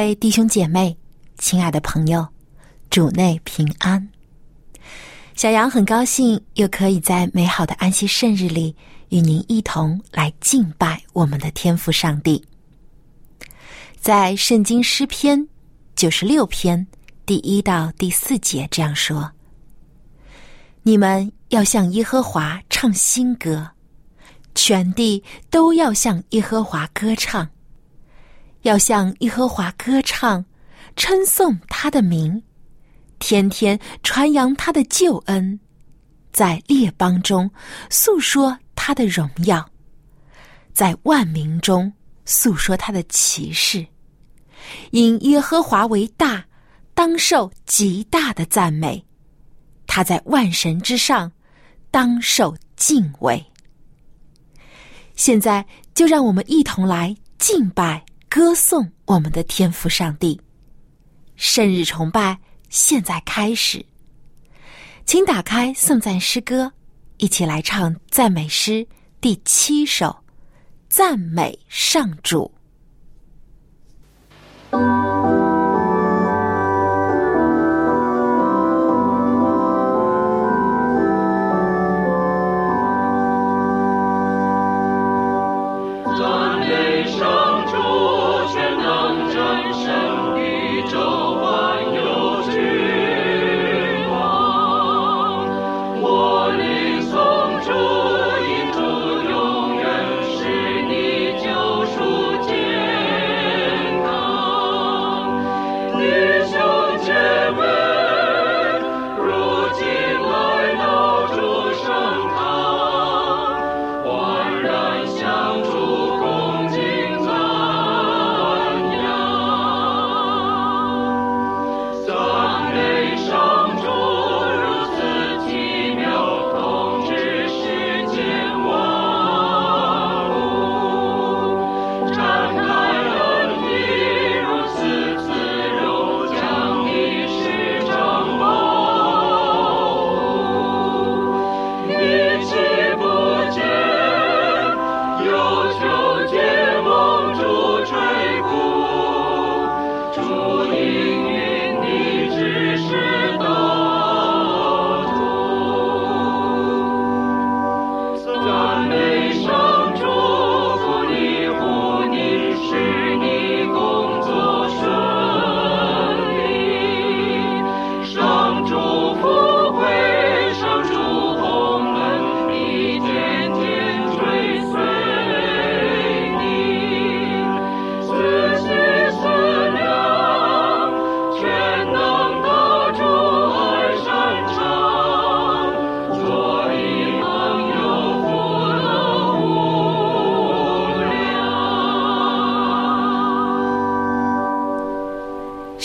位弟兄姐妹，亲爱的朋友，主内平安。小杨很高兴又可以在美好的安息圣日里与您一同来敬拜我们的天父上帝。在圣经诗篇九十六篇第一到第四节这样说：“你们要向耶和华唱新歌，全地都要向耶和华歌唱。”要向耶和华歌唱，称颂他的名，天天传扬他的救恩，在列邦中诉说他的荣耀，在万民中诉说他的奇事。因耶和华为大，当受极大的赞美；他在万神之上，当受敬畏。现在就让我们一同来敬拜。歌颂我们的天父上帝，圣日崇拜现在开始，请打开颂赞诗歌，一起来唱赞美诗第七首，赞美上主。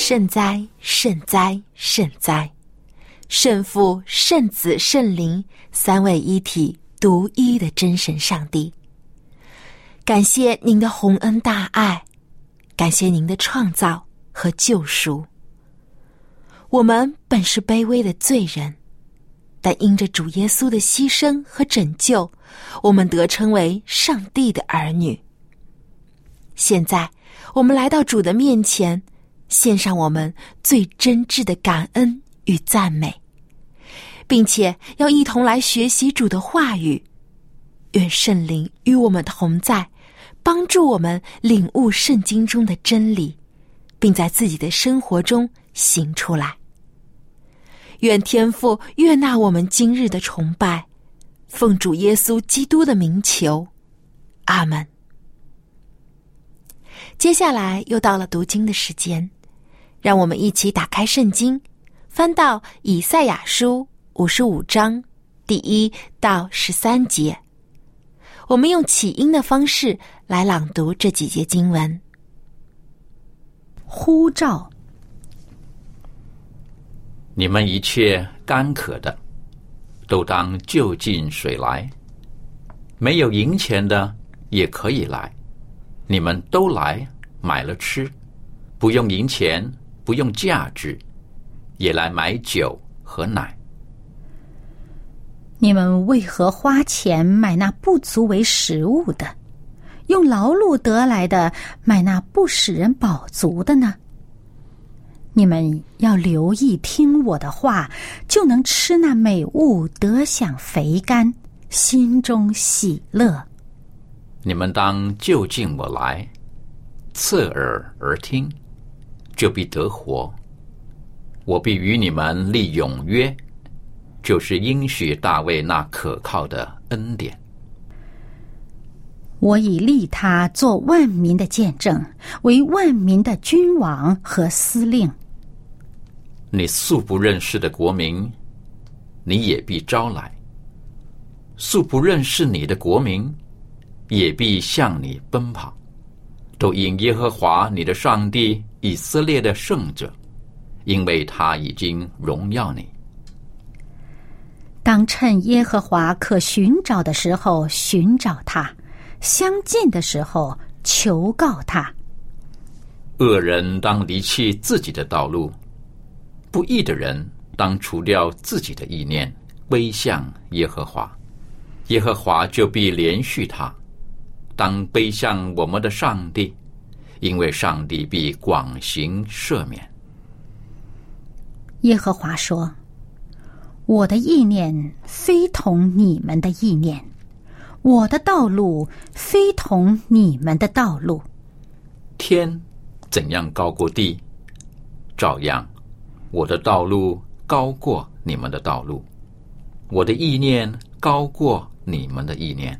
圣哉，圣哉，圣哉！圣父、圣子、圣灵三位一体、独一的真神上帝，感谢您的洪恩大爱，感谢您的创造和救赎。我们本是卑微的罪人，但因着主耶稣的牺牲和拯救，我们得称为上帝的儿女。现在，我们来到主的面前。献上我们最真挚的感恩与赞美，并且要一同来学习主的话语。愿圣灵与我们同在，帮助我们领悟圣经中的真理，并在自己的生活中行出来。愿天父悦纳我们今日的崇拜，奉主耶稣基督的名求，阿门。接下来又到了读经的时间。让我们一起打开圣经，翻到以赛亚书五十五章第一到十三节。我们用起音的方式来朗读这几节经文。呼召，你们一切干渴的，都当就近水来；没有银钱的也可以来，你们都来买了吃，不用银钱，不用价值，也来买酒和奶。你们为何花钱买那不足为食物的，用劳碌得来的买那不使人饱足的呢？你们要留意听我的话，就能吃那美物，得享肥甘，心中喜乐。你们当就近我来，侧耳而听，就必得活。我必与你们立永约。就是应许大卫那可靠的恩典。我已立他做万民的见证，为万民的君王和司令。你素不认识的国民，你也必招来；素不认识你的国民，也必向你奔跑。都因耶和华你的上帝以色列的圣者，因为他已经荣耀你。当趁耶和华可寻找的时候寻找他，相近的时候求告他。恶人当离弃自己的道路，不义的人当除掉自己的意念，归向耶和华，耶和华就必连续他。当背向我们的上帝，因为上帝必广行赦免。耶和华说。我的意念非同你们的意念，我的道路非同你们的道路。天怎样高过地，照样，我的道路高过你们的道路，我的意念高过你们的意念。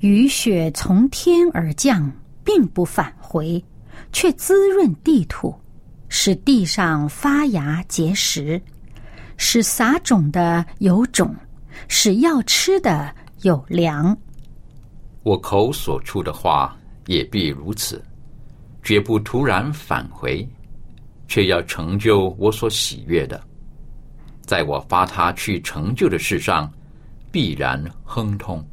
雨雪从天而降，并不返回，却滋润地土，使地上发芽结实。使撒种的有种，使要吃的有粮。我口所出的话也必如此，绝不突然返回，却要成就我所喜悦的。在我发他去成就的事上，必然亨通。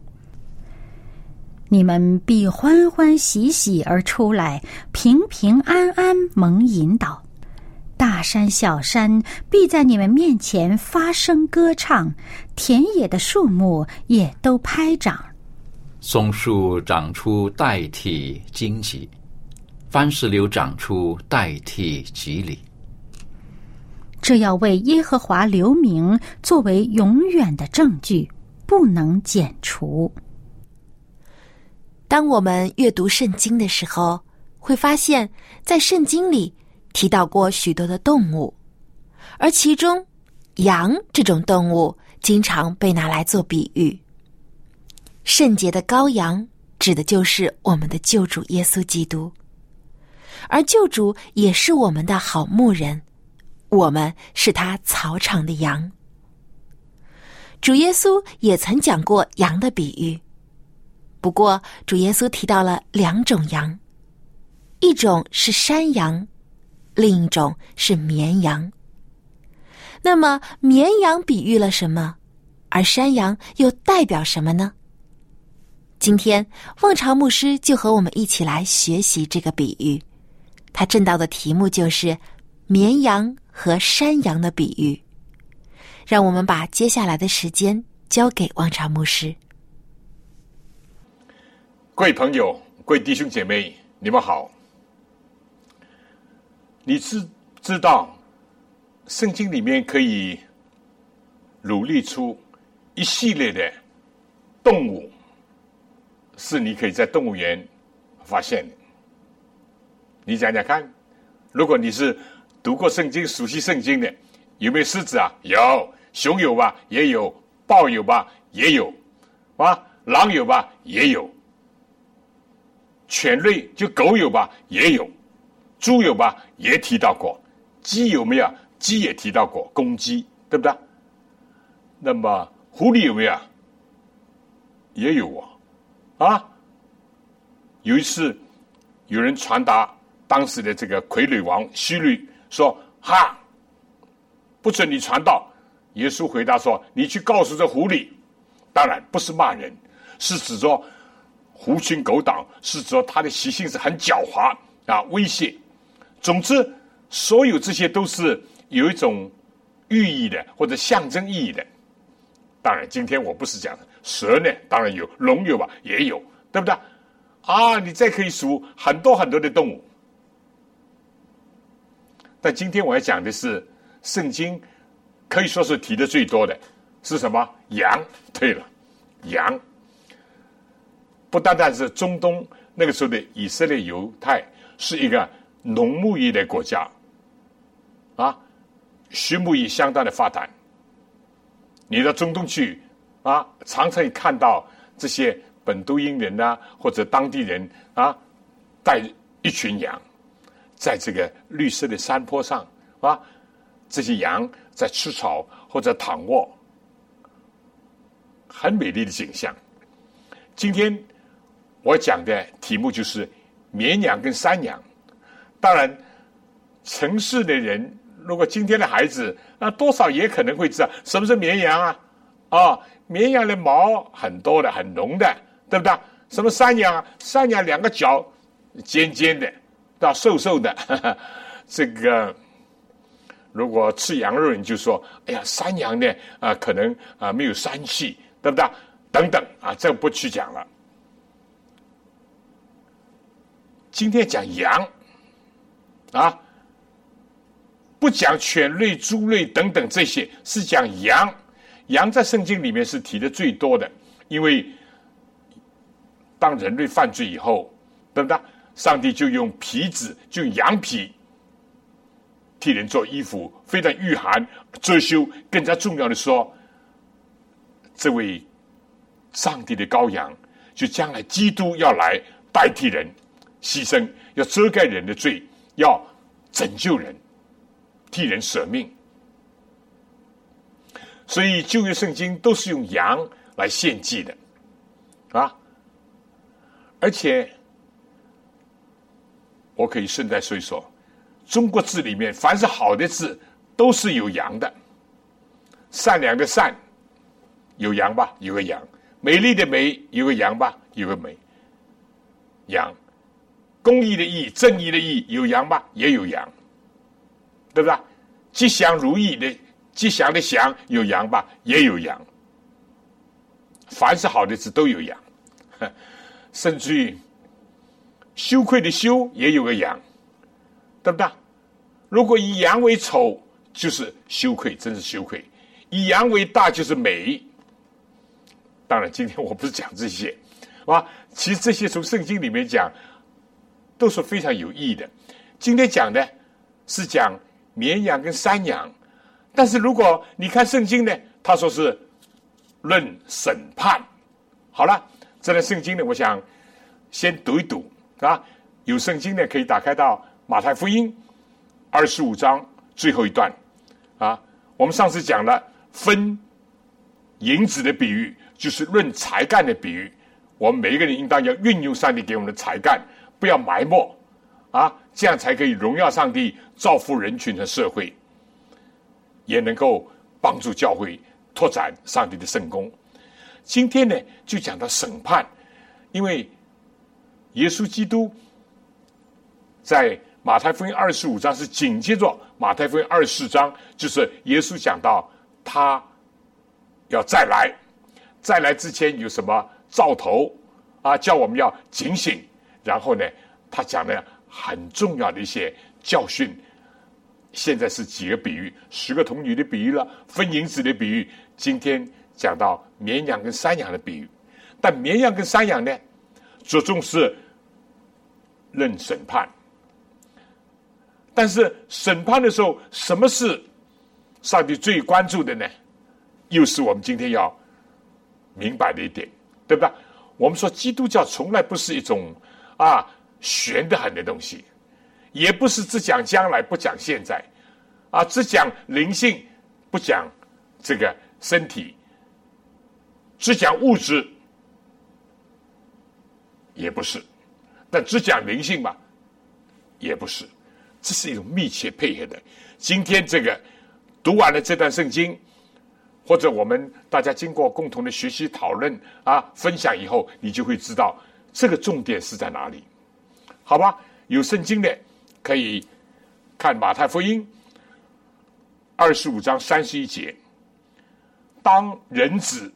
你们必欢欢喜喜而出来，平平安安蒙引导。大山小山必在你们面前发声歌唱，田野的树木也都拍掌。松树长出代替荆棘，番石榴长出代替吉利。这要为耶和华留名，作为永远的证据，不能剪除。当我们阅读圣经的时候，会发现，在圣经里。提到过许多的动物，而其中羊这种动物经常被拿来做比喻。圣洁的羔羊指的就是我们的救主耶稣基督，而救主也是我们的好牧人，我们是他草场的羊。主耶稣也曾讲过羊的比喻，不过主耶稣提到了两种羊，一种是山羊。另一种是绵羊。那么，绵羊比喻了什么？而山羊又代表什么呢？今天，望潮牧师就和我们一起来学习这个比喻。他正道的题目就是“绵羊和山羊的比喻”。让我们把接下来的时间交给望潮牧师。各位朋友，各位弟兄姐妹，你们好。你知知道，圣经里面可以努力出一系列的动物，是你可以在动物园发现的。你讲讲看，如果你是读过圣经、熟悉圣经的，有没有狮子啊？有，熊有吧？也有，豹有吧？也有，啊，狼有吧？也有，犬类就狗有吧？也有。猪有吧？也提到过。鸡有没有？鸡也提到过。公鸡对不对？那么狐狸有没有？也有啊，啊，有一次有人传达当时的这个傀儡王希律说：“哈，不准你传道。”耶稣回答说：“你去告诉这狐狸，当然不是骂人，是指着狐群狗党，是指着他的习性是很狡猾啊，威胁。总之，所有这些都是有一种寓意的或者象征意义的。当然，今天我不是讲蛇呢，当然有龙有吧，也有，对不对？啊，你再可以数很多很多的动物。但今天我要讲的是圣经。”可以说是提的最多的是什么？羊。对了，羊不单单是中东那个时候的以色列犹太是一个农牧业的国家啊，畜牧业相当的发达。你到中东去啊，常常看到这些本都因人呐，或者当地人啊，带一群羊在这个绿色的山坡上啊，这些羊。在吃草或者躺卧，很美丽的景象。今天我讲的题目就是绵羊跟山羊。当然，城市的人如果今天的孩子，那多少也可能会知道什么是绵羊啊？啊，绵羊的毛很多的，很浓的，对不对？什么山羊啊？山羊两个脚尖尖的，到瘦瘦的，这个。如果吃羊肉，你就说：“哎呀，山羊呢？啊，可能啊没有膻气，对不对？等等啊，这不去讲了。今天讲羊啊，不讲犬类、猪类等等这些，是讲羊。羊在圣经里面是提的最多的，因为当人类犯罪以后，对不对？上帝就用皮子，就羊皮。”替人做衣服，非常御寒遮羞。更加重要的说，这位上帝的羔羊，就将来基督要来代替人牺牲，要遮盖人的罪，要拯救人，替人舍命。所以旧约圣经都是用羊来献祭的，啊！而且我可以顺带说一说。中国字里面，凡是好的字都是有羊的。善良的善有羊吧，有个羊；美丽的美有个羊吧，有个美。羊，公义的义，正义的义有羊吧，也有羊，对不对？吉祥如意的吉祥的祥有羊吧，也有羊。凡是好的字都有羊，甚至于羞愧的羞也有个羊。对不对？如果以羊为丑，就是羞愧，真是羞愧；以羊为大，就是美。当然，今天我不是讲这些，啊，其实这些从圣经里面讲，都是非常有意义的。今天讲的是讲绵羊跟山羊，但是如果你看圣经呢，他说是论审判。好了，这段圣经呢，我想先读一读啊。有圣经呢，可以打开到。马太福音二十五章最后一段啊，我们上次讲了分银子的比喻，就是论才干的比喻。我们每一个人应当要运用上帝给我们的才干，不要埋没啊，这样才可以荣耀上帝，造福人群和社会，也能够帮助教会拓展上帝的圣功。今天呢，就讲到审判，因为耶稣基督在。马太福音二十五章是紧接着马太福音二十四章，就是耶稣讲到他要再来，再来之前有什么兆头啊？叫我们要警醒。然后呢，他讲了很重要的一些教训。现在是几个比喻？十个童女的比喻了，分银子的比喻。今天讲到绵羊跟山羊的比喻，但绵羊跟山羊呢，着重是论审判。但是审判的时候，什么是上帝最关注的呢？又是我们今天要明白的一点，对不对？我们说基督教从来不是一种啊玄的很的东西，也不是只讲将来不讲现在，啊只讲灵性不讲这个身体，只讲物质也不是。但只讲灵性嘛？也不是。这是一种密切配合的。今天这个读完了这段圣经，或者我们大家经过共同的学习讨论啊分享以后，你就会知道这个重点是在哪里。好吧？有圣经的可以看马太福音二十五章三十一节。当人子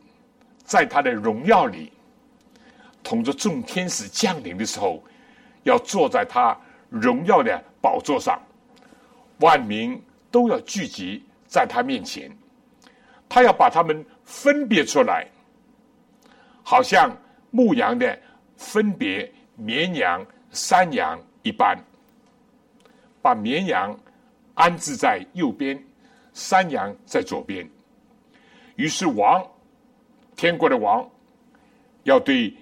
在他的荣耀里，同着众天使降临的时候，要坐在他荣耀的宝座上，万民都要聚集在他面前，他要把他们分别出来，好像牧羊的分别绵羊、山羊一般，把绵羊安置在右边，山羊在左边。于是王，天国的王，要对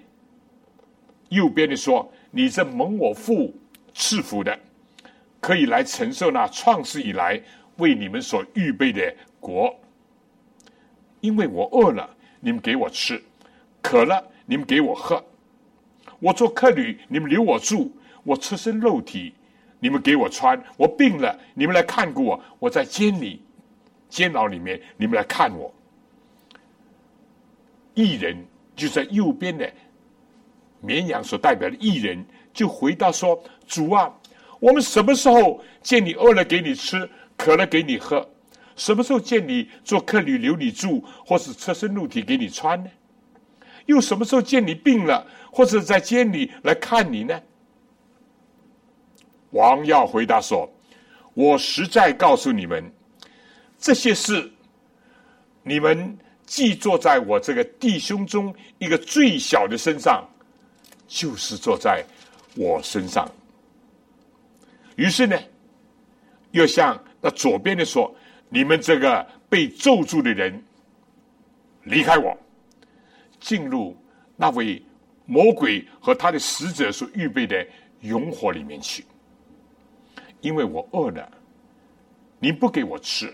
右边的说：“你这蒙我父赐福的，可以来承受那创世以来为你们所预备的国。因为我饿了，你们给我吃；渴了，你们给我喝；我做客旅，你们留我住；我赤身肉体，你们给我穿；我病了，你们来看过我；我在监里、监牢里面，你们来看我。”艺人就在右边的绵羊所代表的艺人，就回答说：“主啊，我们什么时候见你饿了给你吃，渴了给你喝？什么时候见你做客旅留你住，或是赤身肉体给你穿呢？又什么时候见你病了，或者在监里来看你呢？”王耀回答说：“我实在告诉你们，这些事，你们。”既坐在我这个弟兄中一个最小的身上，就是坐在我身上。于是呢，又向那左边的说：“你们这个被咒住的人，离开我，进入那位魔鬼和他的使者所预备的永火里面去。因为我饿了，您不给我吃；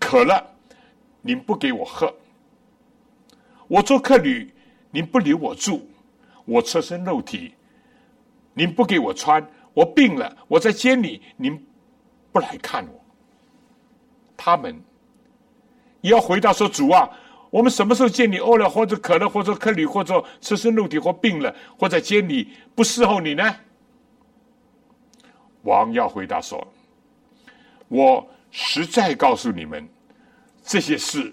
渴了。”您不给我喝，我做客旅，您不留我住，我赤身肉体，您不给我穿，我病了，我在监里，您不来看我。他们也要回答说：“主啊，我们什么时候见你饿了，或者渴了，或者客旅，或者赤身肉体，或病了，或者见你不伺候你呢？”王要回答说：“我实在告诉你们。”这些事，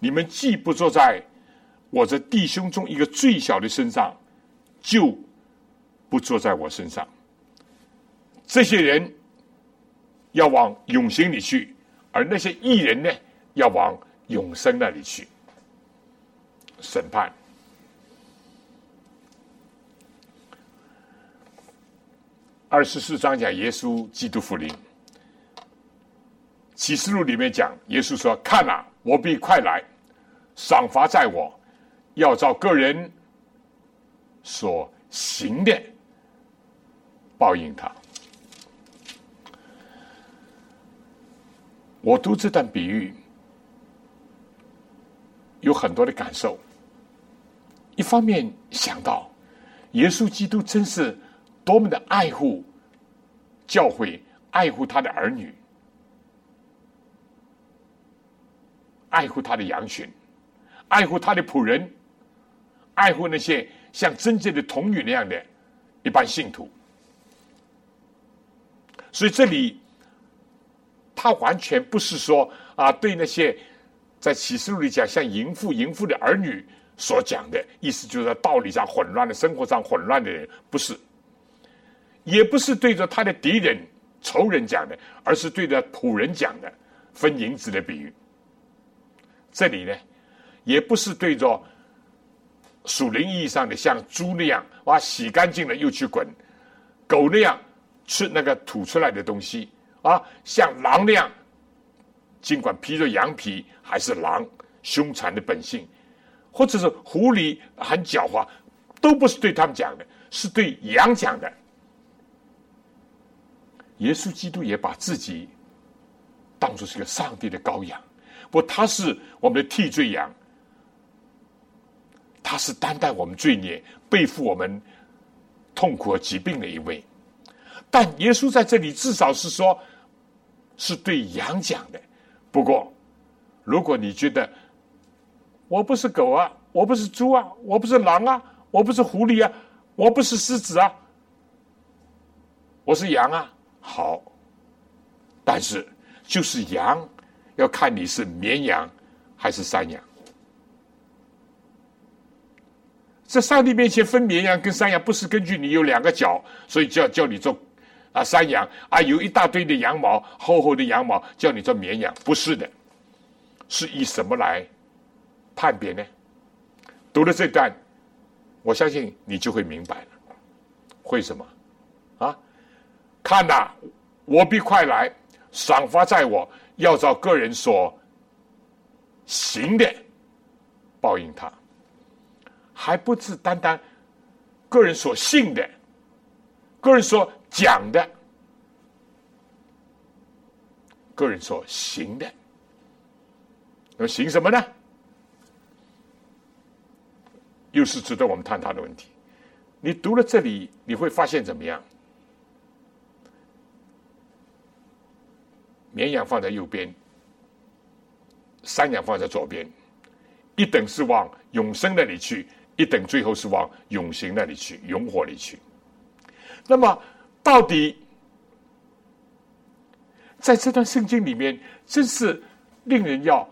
你们既不坐在我这弟兄中一个最小的身上，就不坐在我身上。这些人要往永刑里去，而那些异人呢，要往永生那里去审判。二十四章讲耶稣基督福临。启示录里面讲，耶稣说：“看呐，我必快来，赏罚在我，要照个人所行的报应他。”我读这段比喻，有很多的感受。一方面想到，耶稣基督真是多么的爱护教会，爱护他的儿女。爱护他的羊群，爱护他的仆人，爱护那些像真正的童女那样的一般信徒。所以这里，他完全不是说啊，对那些在启示录里讲像淫妇、淫妇的儿女所讲的意思，就是在道理上混乱的、生活上混乱的人，不是，也不是对着他的敌人、仇人讲的，而是对着仆人讲的，分银子的比喻。这里呢，也不是对着属灵意义上的像猪那样，哇，洗干净了又去滚；狗那样吃那个吐出来的东西啊，像狼那样，尽管披着羊皮还是狼凶残的本性，或者是狐狸很狡猾，都不是对他们讲的，是对羊讲的。耶稣基督也把自己当作是个上帝的羔羊。不，他是我们的替罪羊，他是担待我们罪孽、背负我们痛苦和疾病的一位。但耶稣在这里至少是说，是对羊讲的。不过，如果你觉得我不是狗啊，我不是猪啊，我不是狼啊，我不是狐狸啊，我不是狮子啊，我是羊啊，好。但是就是羊，要看你是绵羊还是山羊。在上帝面前分绵羊跟山羊，不是根据你有两个脚，所以叫叫你做啊山羊啊，有一大堆的羊毛，厚厚的羊毛，叫你做绵羊，不是的，是以什么来判别呢？读了这段，我相信你就会明白了。为什么？啊，看呐，我必快来，赏罚在我，要照个人所行的报应他。还不是单单个人所信的，个人说讲的，个人所行的，那么行什么呢？又是值得我们探讨的问题。你读了这里，你会发现怎么样？绵羊放在右边，山羊放在左边，一等是往永生那里去。一等最后是往永行那里去，永火里去。那么，到底在这段圣经里面，真是令人要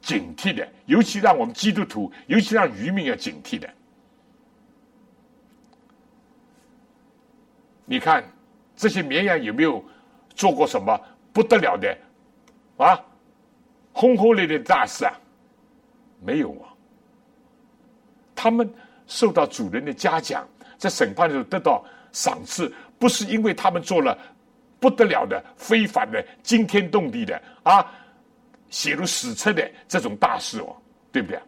警惕的，尤其让我们基督徒，尤其让渔民要警惕的。你看这些绵羊有没有做过什么不得了的啊，轰轰烈烈的大事啊？没有啊。他们受到主人的嘉奖，在审判的时候得到赏赐，不是因为他们做了不得了的、非凡的、惊天动地的啊，写入史册的这种大事哦，对不对？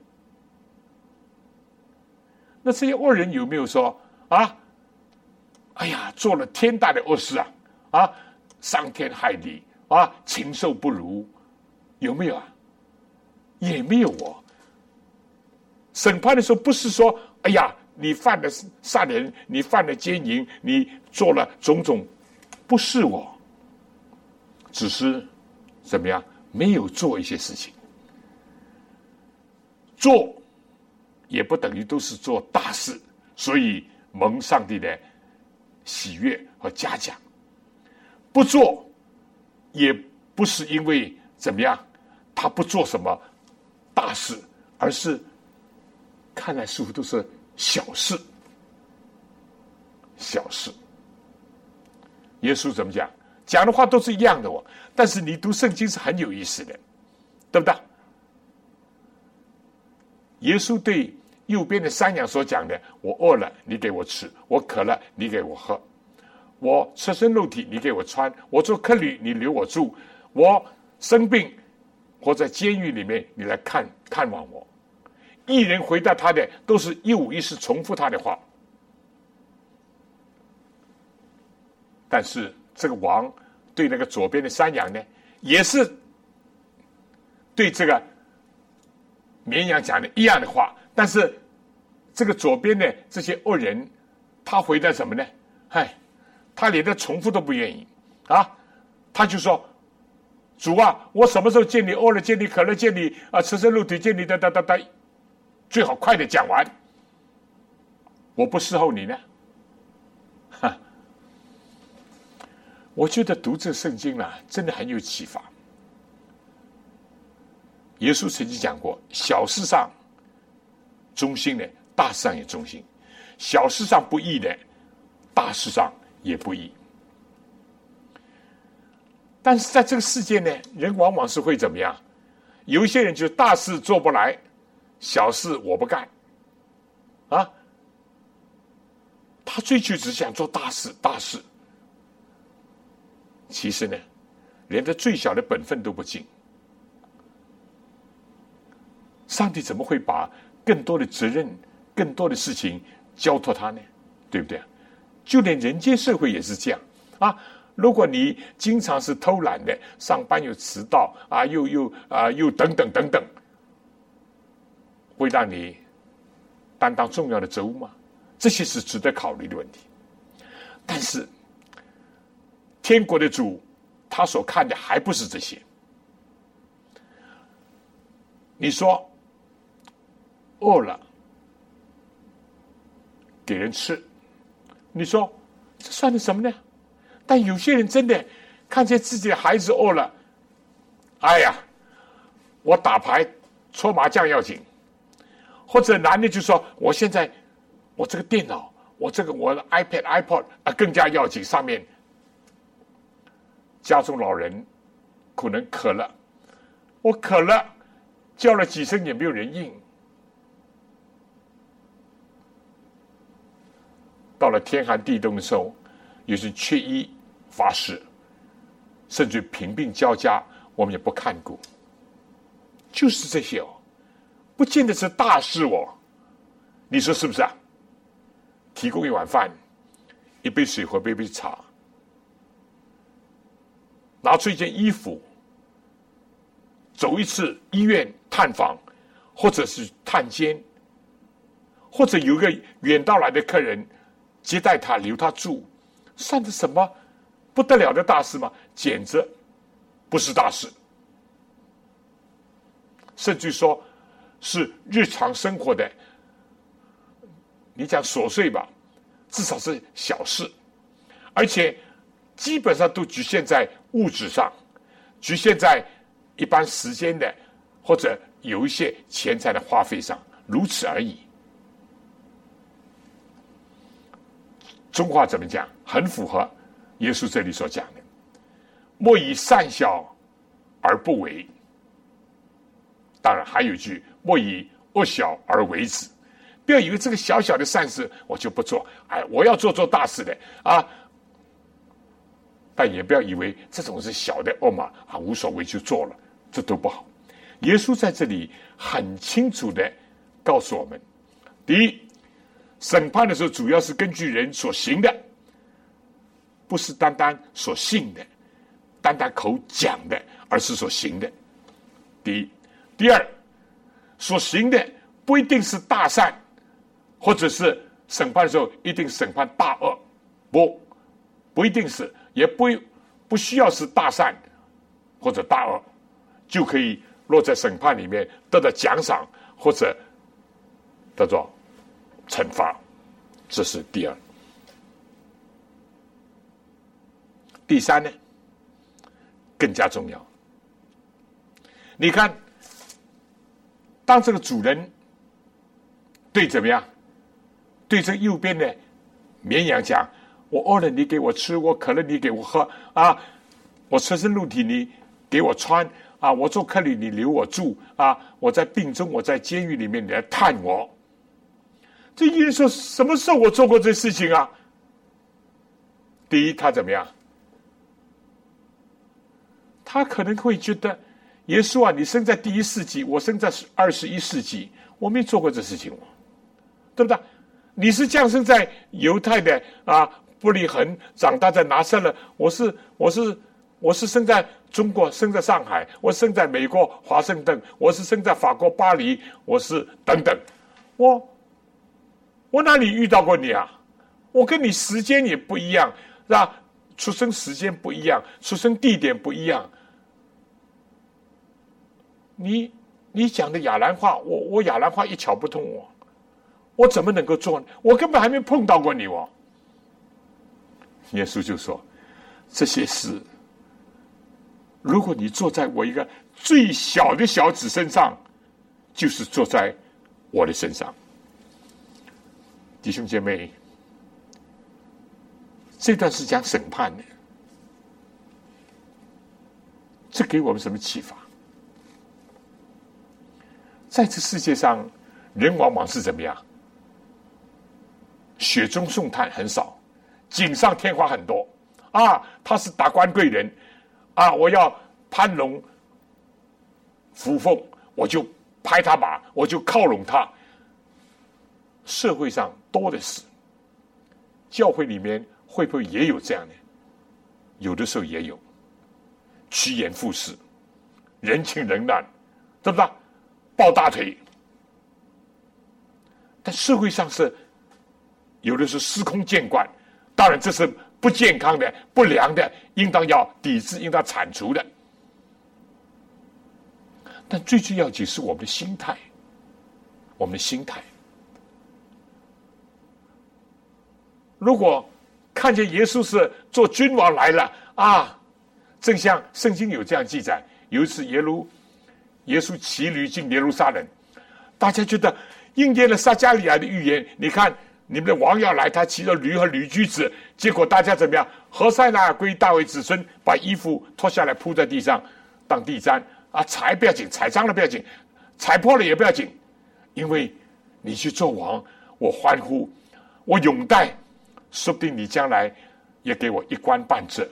那这些恶人有没有说啊？哎呀，做了天大的恶事啊！啊，伤天害理啊，禽兽不如，有没有啊？也没有哦。审判的时候，不是说“哎呀，你犯了杀人，你犯了奸淫，你做了种种”，不是我，只是怎么样，没有做一些事情，做也不等于都是做大事，所以蒙上帝的喜悦和嘉奖；不做，也不是因为怎么样，他不做什么大事，而是。看来似乎都是小事，小事。耶稣怎么讲？讲的话都是一样的哦。但是你读圣经是很有意思的，对不对？耶稣对右边的山羊所讲的：“我饿了，你给我吃；我渴了，你给我喝；我赤身露体，你给我穿；我做客旅，你留我住；我生病或在监狱里面，你来看看望我。”一人回答他的都是一五一十重复他的话，但是这个王对那个左边的山羊呢，也是对这个绵羊讲的一样的话，但是这个左边的这些恶人，他回答什么呢？嗨，他连个重复都不愿意啊，他就说：“主啊，我什么时候见你饿了，见你渴了，见你啊，赤身露体，见你哒哒哒哒。”最好快点讲完，我不伺候你呢。哈，我觉得读这圣经啊，真的很有启发。耶稣曾经讲过：小事上忠心的，大事上也忠心；小事上不义的，大事上也不义。但是在这个世界呢，人往往是会怎么样？有一些人就大事做不来。小事我不干，啊！他追求只想做大事，大事。其实呢，连这最小的本分都不尽。上帝怎么会把更多的责任、更多的事情交托他呢？对不对？就连人间社会也是这样啊！如果你经常是偷懒的，上班又迟到啊，又又啊又等等等等。会让你担当重要的职务吗？这些是值得考虑的问题。但是，天国的主他所看的还不是这些。你说饿了给人吃，你说这算的什么呢？但有些人真的看见自己的孩子饿了，哎呀，我打牌搓麻将要紧，或者男的就说我现在我这个电脑，我这个我的 iPad、iPod 啊更加要紧，上面家中老人可能渴了，我渴了。叫了几声也没有人应，到了天寒地冻的时候，有时缺衣乏食，甚至贫病交加，我们也不看顾。就是这些哦，不见得是大事哦，你说是不是啊？提供一碗饭，一杯水或杯杯茶，拿出一件衣服。走一次医院探访，或者是探监，或者有个远道来的客人接待他留他住，算是什么不得了的大事吗？简直不是大事，甚至说是日常生活的，你讲琐碎吧，至少是小事，而且基本上都局限在物质上，局限在。一般时间的，或者有一些钱财的花费上，如此而已。中话怎么讲？很符合耶稣这里所讲的：“莫以善小而不为。”当然，还有一句：“莫以恶小而为之。”不要以为这个小小的善事我就不做，哎，我要做做大事的啊！但也不要以为这种是小的恶嘛，啊，无所谓就做了。这都不好。耶稣在这里很清楚的告诉我们：第一，审判的时候主要是根据人所行的，不是单单所信的、单单口讲的，而是所行的。第一，第二，所行的不一定是大善，或者是审判的时候一定审判大恶，不，不一定是，也不不需要是大善或者大恶。就可以落在审判里面得到奖赏或者叫做惩罚，这是第二。第三呢，更加重要。你看，当这个主人对怎么样？对这右边的绵羊讲：“我饿了，你给我吃；我渴了，你给我喝。啊，我赤身露体，你给我穿。”啊！我做客旅，你留我住啊！我在病中，我在监狱里面，你来探我。这艺人说什么时候我做过这事情啊？第一，他怎么样？他可能会觉得，耶稣啊，你生在第一世纪，我生在二十一世纪，我没做过这事情，对不对？你是降生在犹太的啊，布里恒，长大在拿撒勒，我是，我是。我是生在中国，生在上海；我生在美国华盛顿；我是生在法国巴黎；我是等等。我我哪里遇到过你啊？我跟你时间也不一样，是吧？出生时间不一样，出生地点不一样。你你讲的亚兰话，我我亚兰话一窍不通，我我怎么能够做呢？我根本还没碰到过你哦。耶稣就说这些事。如果你坐在我一个最小的小子身上，就是坐在我的身上，弟兄姐妹，这段是讲审判的，这给我们什么启发？在这世界上，人往往是怎么样？雪中送炭很少，锦上添花很多啊！他是达官贵人。啊！我要攀龙附凤，我就拍他马，我就靠拢他。社会上多的是，教会里面会不会也有这样的？有的时候也有，趋炎附势，人情冷暖，对不对？抱大腿。但社会上是有的是司空见惯，当然这是不健康的、不良的，应当要抵制、应当铲除的。但最最要紧是我们的心态，我们的心态。如果看见耶稣是做君王来了啊，正像圣经有这样记载，有一次耶路耶稣骑驴进耶路撒冷，大家觉得应验了撒加利亚的预言。你看你们的王要来，他骑着驴和驴驹子，结果大家怎么样？何塞纳归大卫子孙，把衣服脱下来铺在地上当地毡啊，踩不要紧，踩脏了不要紧，踩破了也不要紧，因为你去做王，我欢呼，我拥戴。说不定你将来也给我一官半职。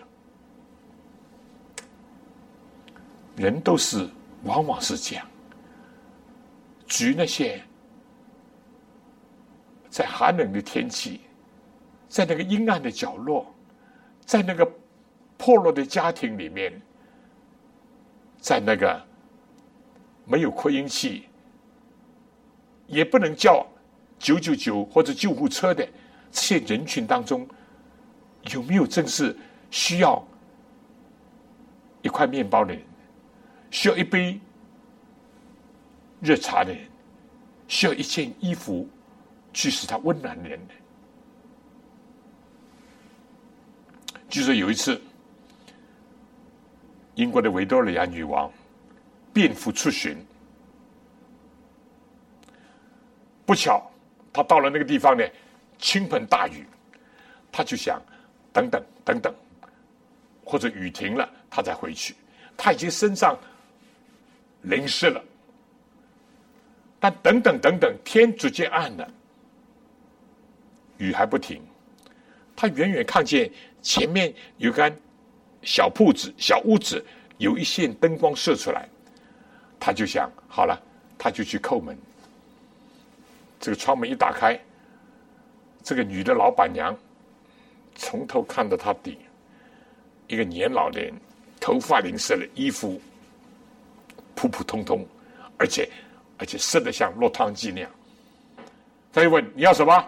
人都是，往往是这样。举那些在寒冷的天气，在那个阴暗的角落，在那个破落的家庭里面，在那个没有扩音器，也不能叫九九九或者救护车的。这些人群当中，有没有正是需要一块面包的人，需要一杯热茶的人，需要一件衣服去使他温暖的人？据说有一次，英国的维多利亚女王便服出巡，不巧她到了那个地方呢。倾盆大雨，他就想等等等等，或者雨停了，他再回去。他已经身上淋湿了，但等等等等，天逐渐暗了，雨还不停。他远远看见前面有间小铺子、小屋子，有一线灯光射出来，他就想好了，他就去叩门。这个窗门一打开。这个女的老板娘从头看到他底，一个年老人，头发淋湿了衣服普普通通，而且而且湿的像落汤鸡那样。他就问你要什么？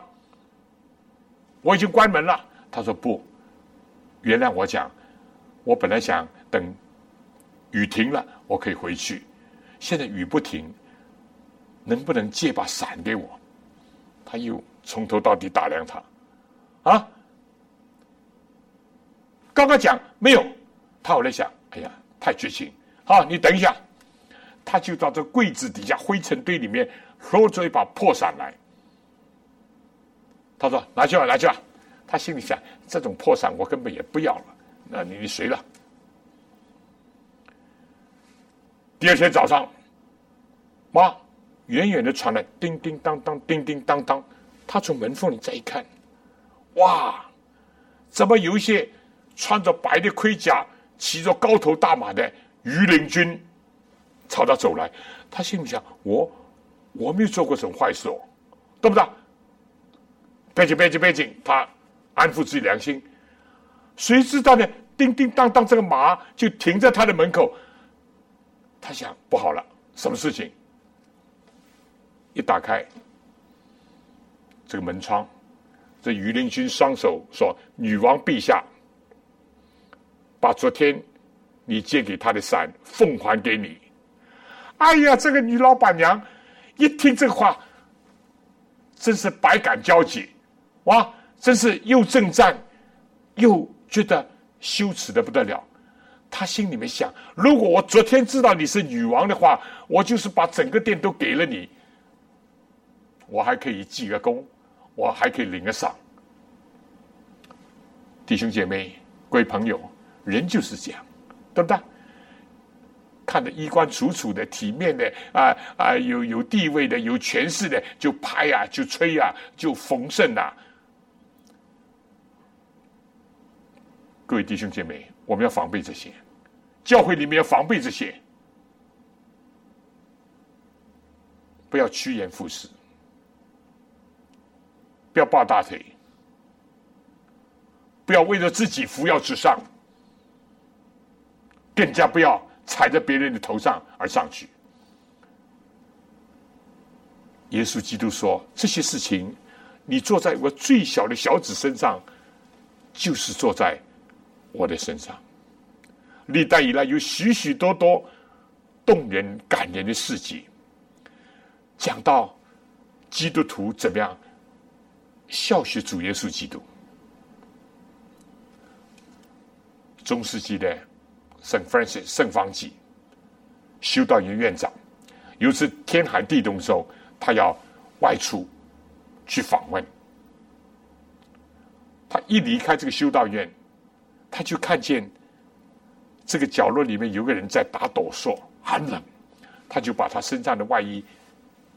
我已经关门了。他说不，原谅我讲，我本来想等雨停了我可以回去，现在雨不停，能不能借把伞给我？他又。从头到底打量他，啊！刚刚讲没有，他后来想，哎呀，太绝情！好，你等一下，他就到这柜子底下灰尘堆里面捞出一把破伞来。他说：“拿去吧，拿去吧。”他心里想：这种破伞我根本也不要了，那你你随了。第二天早上，妈，远远的传来叮叮当当，叮叮当当。他从门缝里再一看，哇，怎么有一些穿着白的盔甲、骑着高头大马的御林军朝他走来？他心里想：我我没有做过什么坏事哦，对不对？别急，别急，别急，他安抚自己良心。谁知道呢？叮叮当当，这个马就停在他的门口。他想：不好了，什么事情？一打开。这个门窗，这羽林军双手说：“女王陛下，把昨天你借给他的伞奉还给你。”哎呀，这个女老板娘一听这话，真是百感交集，哇！真是又震战，又觉得羞耻的不得了。她心里面想：如果我昨天知道你是女王的话，我就是把整个店都给了你，我还可以记个功。我还可以领个赏，弟兄姐妹、各位朋友，人就是这样，对不对？看着衣冠楚楚的、体面的啊啊，有有地位的、有权势的，就拍呀、就吹呀、就逢盛啊。各位弟兄姐妹，我们要防备这些，教会里面要防备这些，不要趋炎附势。不要抱大腿，不要为了自己扶摇直上，更加不要踩在别人的头上而上去。耶稣基督说：“这些事情，你坐在我最小的小子身上，就是坐在我的身上。”历代以来有许许多多动人感人的事迹，讲到基督徒怎么样效学主耶稣基督。中世纪的圣 Francis 圣方济修道院院长，有次天寒地冻的时候，他要外出去访问。他一离开这个修道院，他就看见这个角落里面有个人在打哆嗦，很冷。他就把他身上的外衣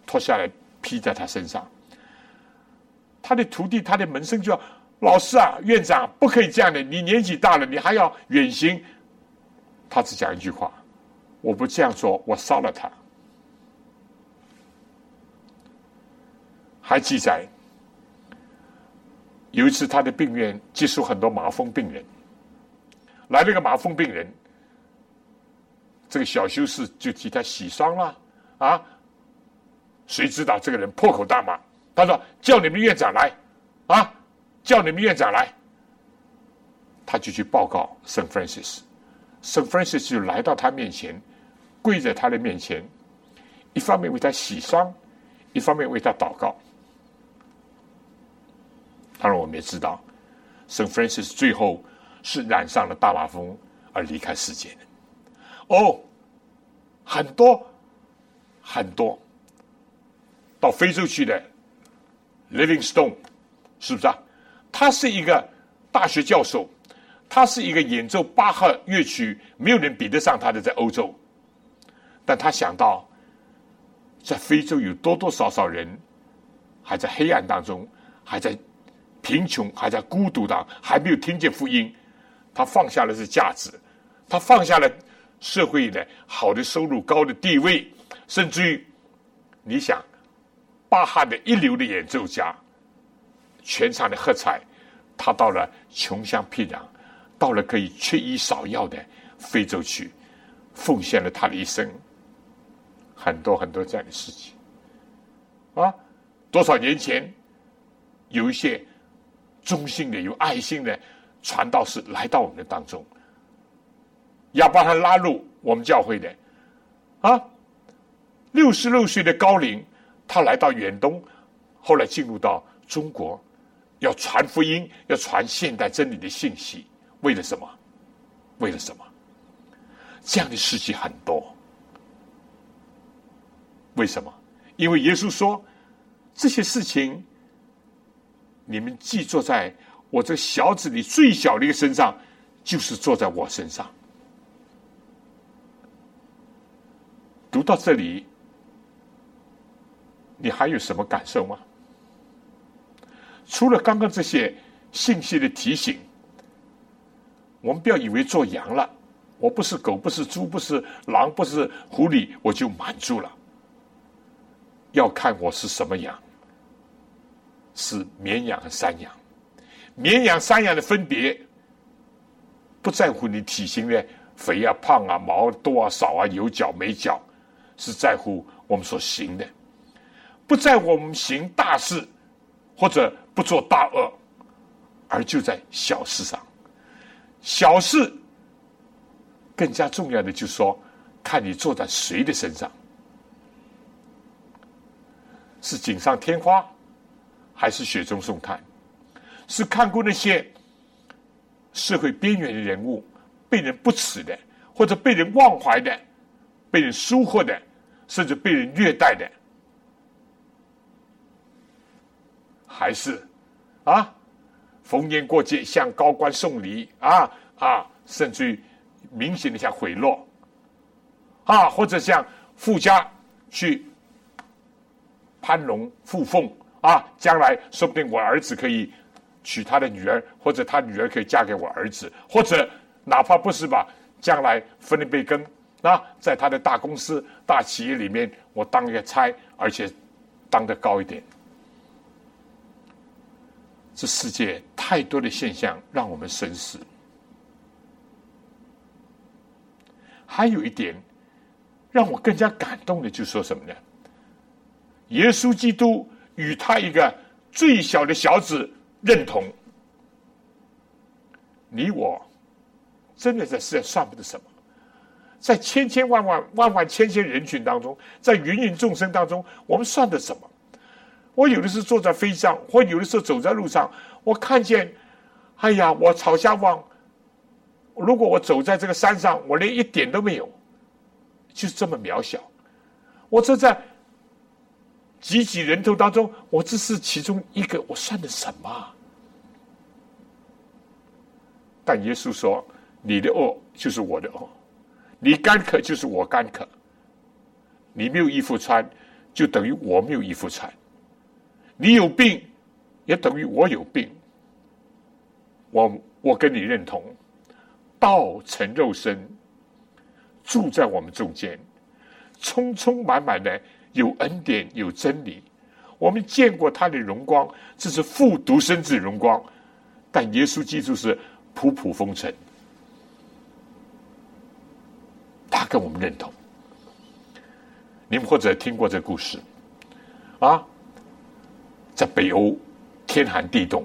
脱下来披在他身上。他的徒弟，他的门生就要。老师啊，院长不可以这样的。你年纪大了，你还要远行。他只讲一句话：我不这样做，我杀了他。还记载有一次，他的病院接触很多麻风病人，来了个麻风病人，这个小修士就替他洗伤了啊。谁知道这个人破口大骂，他说：“叫你们院长来啊！”叫你们院长来，他就去报告圣 Francis，圣 Francis 就来到他面前，跪在他的面前，一方面为他洗伤，一方面为他祷告。当然，我们也知道，圣 Francis 最后是染上了大麻风而离开世界的。哦，很多很多到非洲去的 Livingstone，是不是啊？他是一个大学教授，他是一个演奏巴赫乐曲没有人比得上他的，在欧洲。但他想到，在非洲有多多少少人还在黑暗当中，还在贫穷，还在孤独当，还没有听见福音。他放下了这价值，他放下了社会的好的收入、高的地位，甚至于你想，巴哈的一流的演奏家。全场的喝彩，他到了穷乡僻壤，到了可以缺医少药的非洲去，奉献了他的一生。很多很多这样的事情，啊，多少年前有一些忠心的、有爱心的传道士来到我们的当中，要把他拉入我们教会的，啊，六十六岁的高龄，他来到远东，后来进入到中国。要传福音，要传现代真理的信息，为了什么？为了什么？这样的事情很多。为什么？因为耶稣说，这些事情，你们既坐在我这小子里最小的一个身上，就是坐在我身上。读到这里，你还有什么感受吗？除了刚刚这些信息的提醒，我们不要以为做羊了，我不是狗，不是猪，不是狼，不是狐狸，我就满足了。要看我是什么羊，是绵羊和山羊。绵羊、山羊的分别，不在乎你体型的肥啊、胖啊、毛多啊、少啊、有角没角，是在乎我们所行的，不在乎我们行大事。或者不做大恶，而就在小事上。小事更加重要的，就是说，看你坐在谁的身上，是锦上添花，还是雪中送炭？是看过那些社会边缘的人物被人不耻的，或者被人忘怀的，被人疏忽的，甚至被人虐待的。还是啊，逢年过节向高官送礼。啊啊，甚至于明显的像贿赂啊，或者向富家去攀龙附凤。啊，将来说不定我儿子可以娶他的女儿，或者他女儿可以嫁给我儿子，或者哪怕不是吧，将来分一杯羹。啊，在他的大公司、大企业里面，我当一个差，而且当得高一点。这世界太多的现象让我们深思。还有一点让我更加感动的，就说什么呢？耶稣基督与他一个最小的小子认同。你我真的在世上算不得什么，在千千万万万万千千人群当中，在芸芸众生当中，我们算得什么？我有的时候坐在飞机上，或有的时候走在路上，我看见，哎呀，我朝下望，如果我走在这个山上，我连一点都没有，就是这么渺小。我坐在几几人头当中，我只是其中一个，我算的什么？但耶稣说：“你的恶就是我的恶，你干渴就是我干渴，你没有衣服穿，就等于我没有衣服穿；你有病，也等于我有病。我我跟你认同，道成肉身，住在我们中间，充充满满的有恩典有真理。我们见过他的荣光，这是复独生子荣光，但耶稣基督是。”普普风尘，他跟我们认同。你们或者听过这故事啊？在北欧天寒地冻，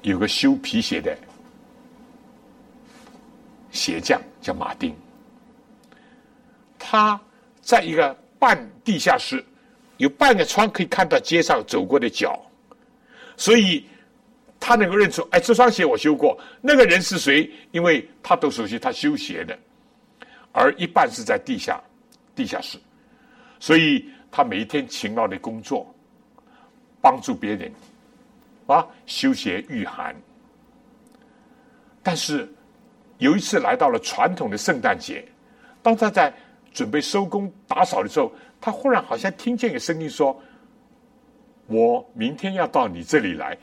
有个修皮鞋的鞋匠叫马丁，他在一个半地下室，有半个窗可以看到街上走过的脚，所以。他能够认出，哎，这双鞋我修过。那个人是谁？因为他都熟悉他修鞋的，而一半是在地下，地下室，所以他每一天勤劳的工作，帮助别人，啊，修鞋御寒。但是有一次来到了传统的圣诞节，当他在准备收工打扫的时候，他忽然好像听见一个声音说：“我明天要到你这里来。”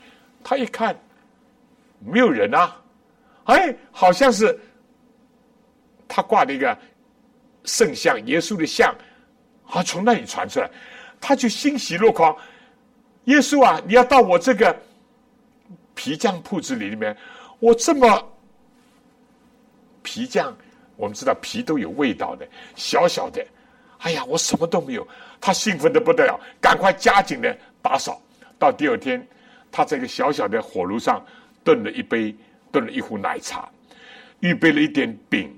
他一看，没有人啊，哎，好像是他挂的一个圣像，耶稣的像，啊，从那里传出来，他就欣喜若狂。耶稣啊，你要到我这个皮匠铺子里里面，我这么皮匠，我们知道皮都有味道的，小小的，哎呀，我什么都没有，他兴奋的不得了，赶快加紧的打扫，到第二天。他在一个小小的火炉上炖了一杯，炖了一壶奶茶，预备了一点饼。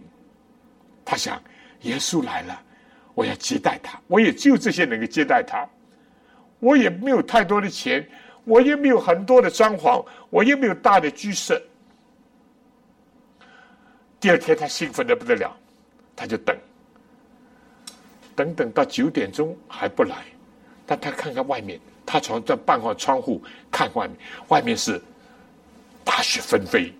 他想，耶稣来了，我要接待他。我也只有这些能够接待他。我也没有太多的钱，我也没有很多的装潢，我也没有大的居室。第二天，他兴奋的不得了，他就等，等等到九点钟还不来，但他看看外面。他从这半块窗户看外面，外面是大雪纷飞。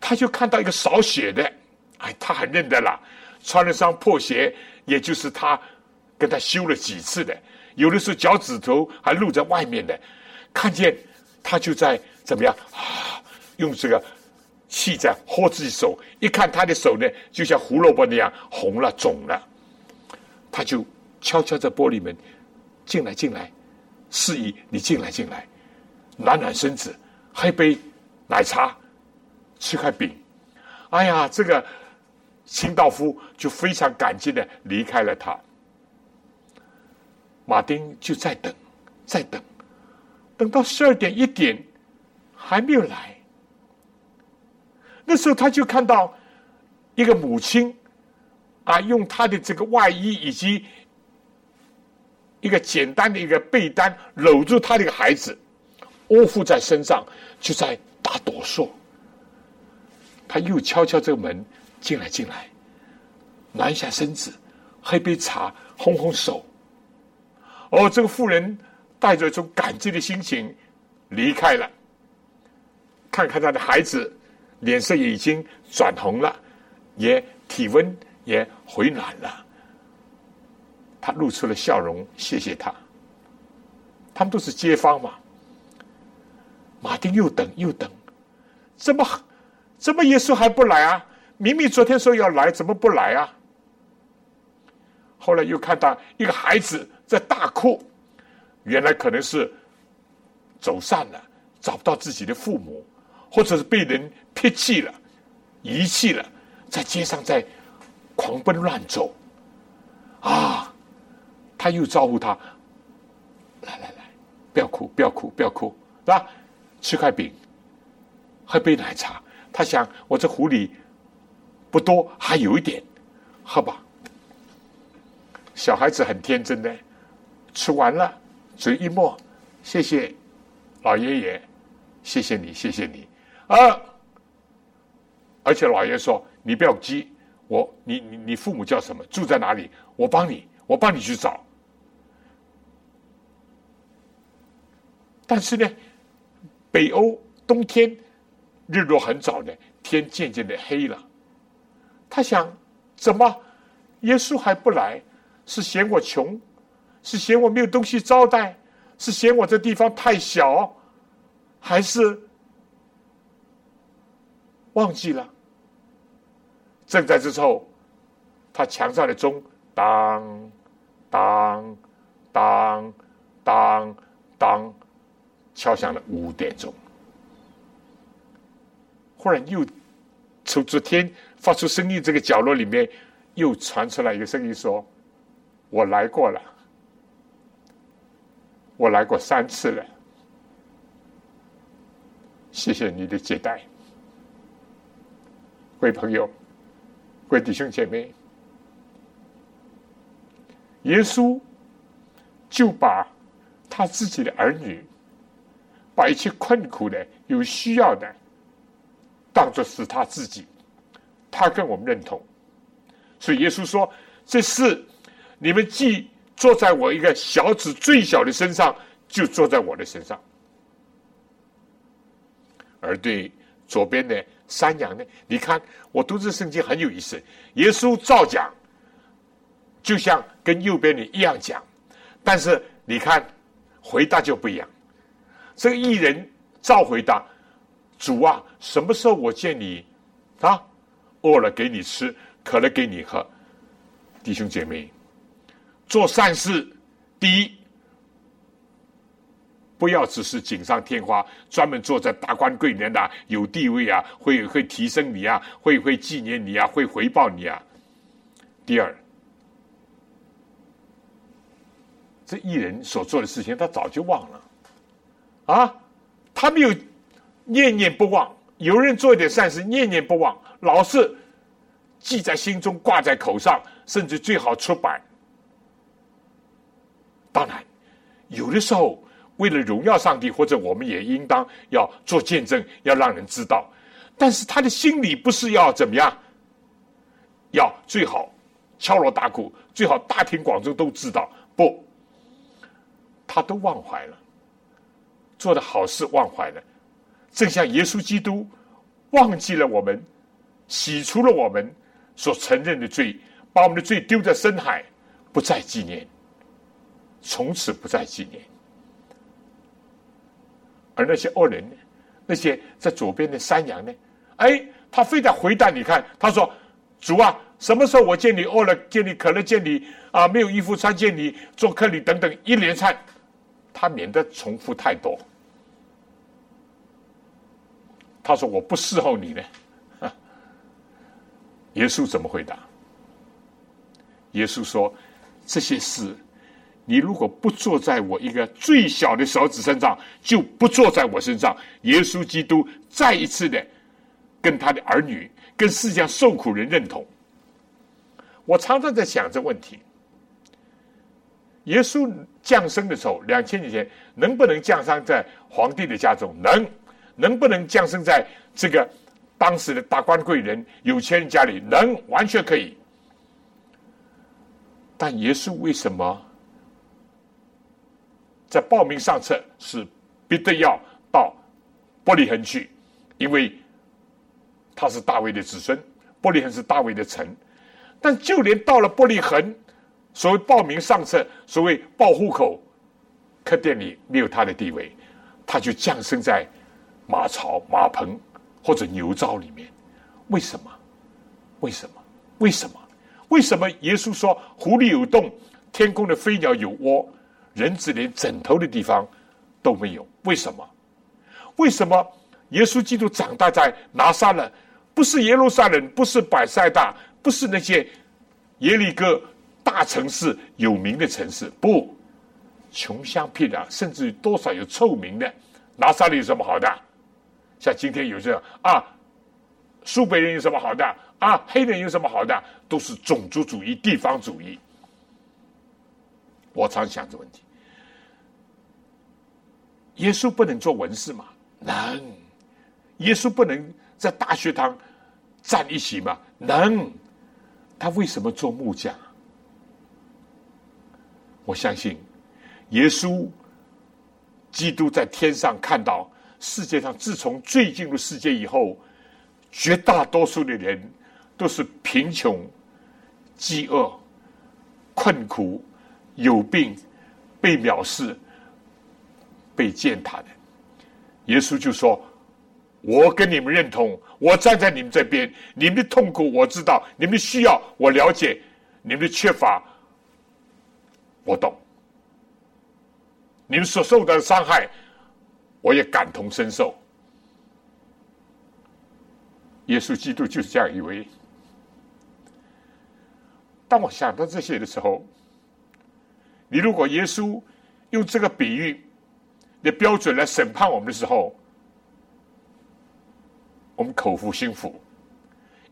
他就看到一个扫雪的，哎，他很认得了，穿了双破鞋，也就是他跟他修了几次的，有的时候脚趾头还露在外面的。看见他就在怎么样啊？用这个气在喝自己手，一看他的手呢，就像胡萝卜那样红了肿了。他就悄悄在玻璃门。进来，进来，示意你进来，进来，暖暖身子，喝杯奶茶，吃块饼。哎呀，这个清道夫就非常感激的离开了他。马丁就在等，在等，等到十二点一点还没有来。那时候他就看到一个母亲啊，用他的这个外衣以及。一个简单的一个被单搂住他的一个孩子，窝伏在身上，就在打哆嗦。他又敲敲这个门，进来进来，暖一下身子，喝杯茶，烘烘手。哦，这个妇人带着一种感激的心情离开了。看看他的孩子，脸色已经转红了，也体温也回暖了。他露出了笑容，谢谢他。他们都是街坊嘛。马丁又等又等，怎么怎么耶稣还不来啊？明明昨天说要来，怎么不来啊？后来又看到一个孩子在大哭，原来可能是走散了，找不到自己的父母，或者是被人撇弃了、遗弃了，在街上在狂奔乱走，啊！他又招呼他，来来来，不要哭，不要哭，不要哭，是吧？吃块饼，喝杯奶茶。他想，我这壶里不多，还有一点，喝吧。小孩子很天真的，吃完了，嘴一抹，谢谢老爷爷，谢谢你，谢谢你啊！而且老爷说：“你不要急，我你你你父母叫什么？住在哪里？我帮你，我帮你去找。”但是呢，北欧冬天日落很早呢，天渐渐的黑了。他想，怎么耶稣还不来？是嫌我穷，是嫌我没有东西招待，是嫌我这地方太小，还是忘记了？正在这时候，他墙上的钟当当当当当敲响了五点钟。忽然又从昨天发出声音这个角落里面又传出来一个声音说。我来过了，我来过三次了。谢谢你的接待，各位朋友，各位弟兄姐妹，耶稣就把他自己的儿女，把一切困苦的、有需要的，当作是他自己，他跟我们认同，所以耶稣说：“这是。”你们既坐在我一个小子最小的身上，就坐在我的身上；而对左边的山羊呢？你看，我读这圣经很有意思。耶稣照讲，就像跟右边的一样讲，但是你看回答就不一样。这个艺人照回答：“主啊，什么时候我见你啊？饿了给你吃，渴了给你喝。”弟兄姐妹。做善事，第一，不要只是锦上添花，专门做在达官贵人的有地位啊，会会提升你啊，会会纪念你啊，会回报你啊。第二，这艺人所做的事情，他早就忘了啊，他没有念念不忘。有人做一点善事，念念不忘，老是记在心中，挂在口上，甚至最好出版。当然，有的时候为了荣耀上帝，或者我们也应当要做见证，要让人知道。但是他的心里不是要怎么样？要最好敲锣打鼓，最好大庭广众都知道。不，他都忘怀了，做的好事忘怀了，正像耶稣基督忘记了我们，洗除了我们所承认的罪，把我们的罪丢在深海，不再纪念。从此不再纪念，而那些恶人呢？那些在左边的山羊呢？哎，他非得回答你看，他说：“主啊，什么时候我见你饿了，见你渴了，见你啊没有衣服穿，见你做客礼等等一连串，他免得重复太多。”他说：“我不伺候你呢。”耶稣怎么回答？耶稣说：“这些事。”你如果不坐在我一个最小的手指身上，就不坐在我身上。耶稣基督再一次的跟他的儿女、跟世界上受苦人认同。我常常在想这问题：耶稣降生的时候，两千年前能不能降生在皇帝的家中？能，能不能降生在这个当时的大官贵人、有钱人家里？能，完全可以。但耶稣为什么？在报名上册是必得要到伯利恒去，因为他是大卫的子孙，伯利恒是大卫的城。但就连到了伯利恒，所谓报名上册，所谓报户口，客店里没有他的地位，他就降生在马槽、马棚或者牛槽里面。为什么？为什么？为什么？为什么？耶稣说：“狐狸有洞，天空的飞鸟有窝。”人子连枕头的地方都没有，为什么？为什么耶稣基督长大在拿撒勒，不是耶路撒冷，不是百塞大，不是那些耶利哥、大城市有名的城市，不，穷乡僻壤，甚至于多少有臭名的，拿撒勒有什么好的？像今天有些啊，苏北人有什么好的？啊，黑人有什么好的？都是种族主义、地方主义。我常想这问题：耶稣不能做文士吗？能。耶稣不能在大学堂站一席吗？能。他为什么做木匠？我相信，耶稣基督在天上看到世界上，自从最进入世界以后，绝大多数的人都是贫穷、饥饿、困苦、有病、被藐视、被践踏的。耶稣就说。我跟你们认同，我站在你们这边。你们的痛苦我知道，你们的需要我了解，你们的缺乏我懂，你们所受的伤害我也感同身受。耶稣基督就是这样一位。当我想到这些的时候，你如果耶稣用这个比喻的标准来审判我们的时候，我们口服心服，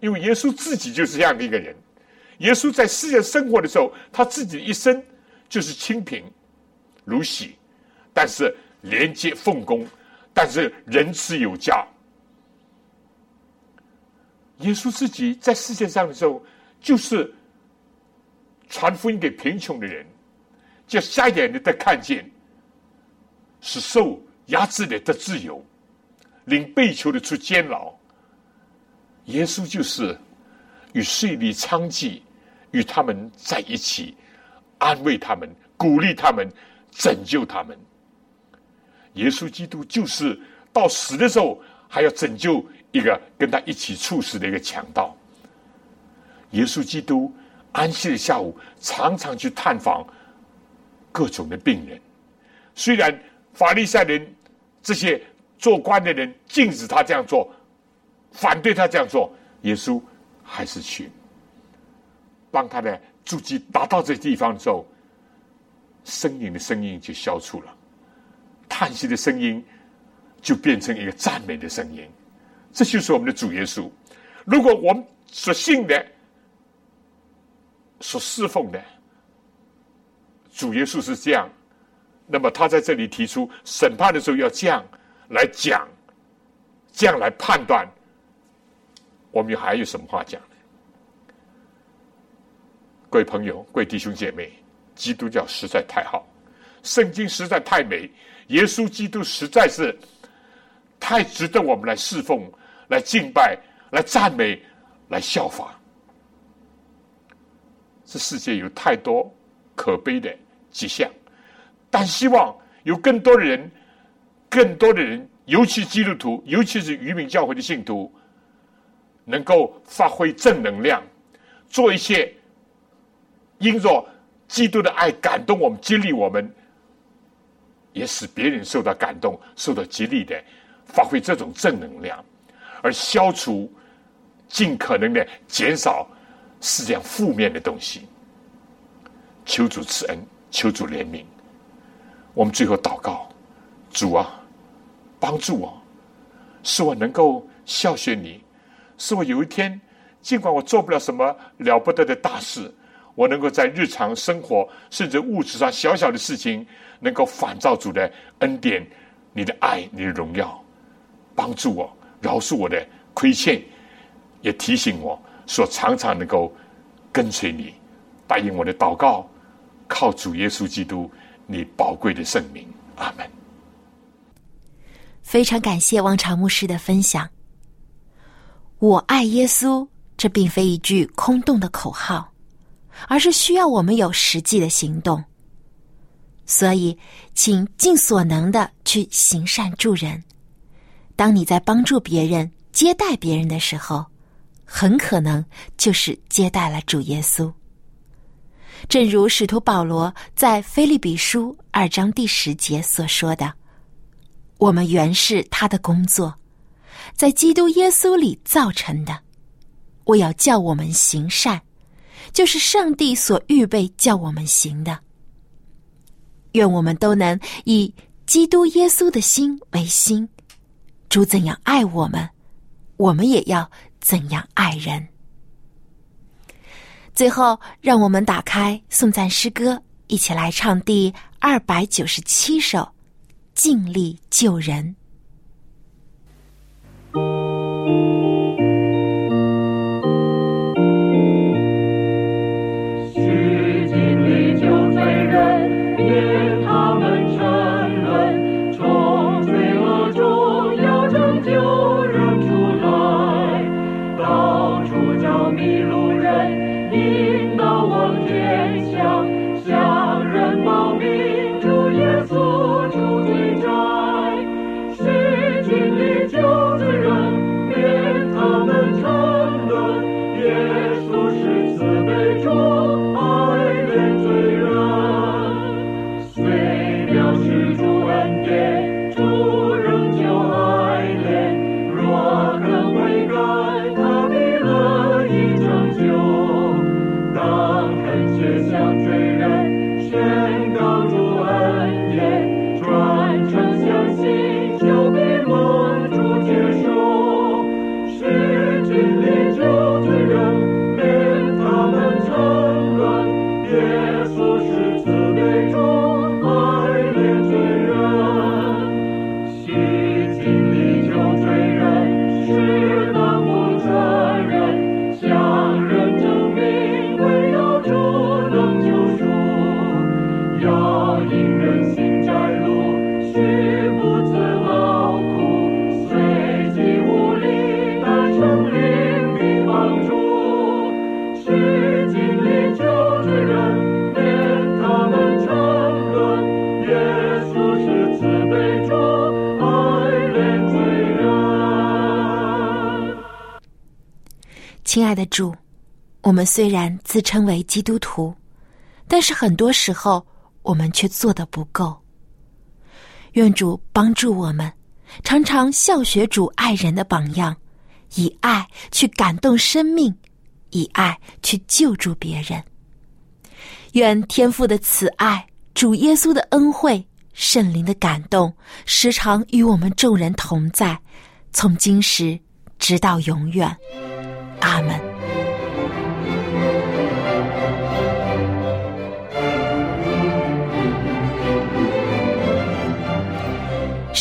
因为耶稣自己就是这样的一个人。耶稣在世界生活的时候，他自己的一生就是清贫如洗，但是廉洁奉公，但是仁慈有加。耶稣自己在世界上的时候，就是传福音给贫穷的人，叫瞎眼的得看见，是受压制的得自由。领被囚的出监牢，耶稣就是与税吏娼妓与他们在一起，安慰他们，鼓励他们，拯救他们。耶稣基督就是到死的时候还要拯救一个跟他一起处死的一个强盗。耶稣基督安息的下午常常去探访各种的病人，虽然法利赛人这些。做官的人禁止他这样做，反对他这样做，耶稣还是去帮他的足迹达到这地方之后，呻吟的声音就消除了，叹息的声音就变成一个赞美的声音。这就是我们的主耶稣。如果我们所信的、所侍奉的主耶稣是这样，那么他在这里提出审判的时候要这样。来讲，这样来判断，我们还有什么话讲呢？各位朋友，各位弟兄姐妹，基督教实在太好，圣经实在太美，耶稣基督实在是太值得我们来侍奉、来敬拜、来赞美、来效法。这世界有太多可悲的迹象，但希望有更多的人。更多的人，尤其基督徒，尤其是渔民教会的信徒，能够发挥正能量，做一些因着基督的爱感动我们、激励我们，也使别人受到感动、受到激励的，发挥这种正能量，而消除尽可能的减少世界上负面的东西。求主赐恩，求主怜悯。我们最后祷告，主啊。帮助我，使我能够孝顺你，使我有一天，尽管我做不了什么了不得的大事，我能够在日常生活甚至物质上小小的事情，能够反照主的恩典、你的爱、你的荣耀，帮助我，饶恕我的亏欠，也提醒我说常常能够跟随你，答应我的祷告，靠主耶稣基督你宝贵的圣名，阿门。非常感谢王朝牧师的分享。我爱耶稣，这并非一句空洞的口号，而是需要我们有实际的行动。所以，请尽所能的去行善助人。当你在帮助别人、接待别人的时候，很可能就是接待了主耶稣。正如使徒保罗在菲利比书二章第十节所说的。我们原是他的工作，在基督耶稣里造成的。我要叫我们行善，就是上帝所预备叫我们行的。愿我们都能以基督耶稣的心为心，主怎样爱我们，我们也要怎样爱人。最后，让我们打开颂赞诗歌，一起来唱第二百九十七首《尽力救人》。虽然自称为基督徒，但是很多时候我们却做的不够。愿主帮助我们，常常效学主爱人的榜样，以爱去感动生命，以爱去救助别人。愿天父的慈爱、主耶稣的恩惠、圣灵的感动，时常与我们众人同在，从今时直到永远。阿门。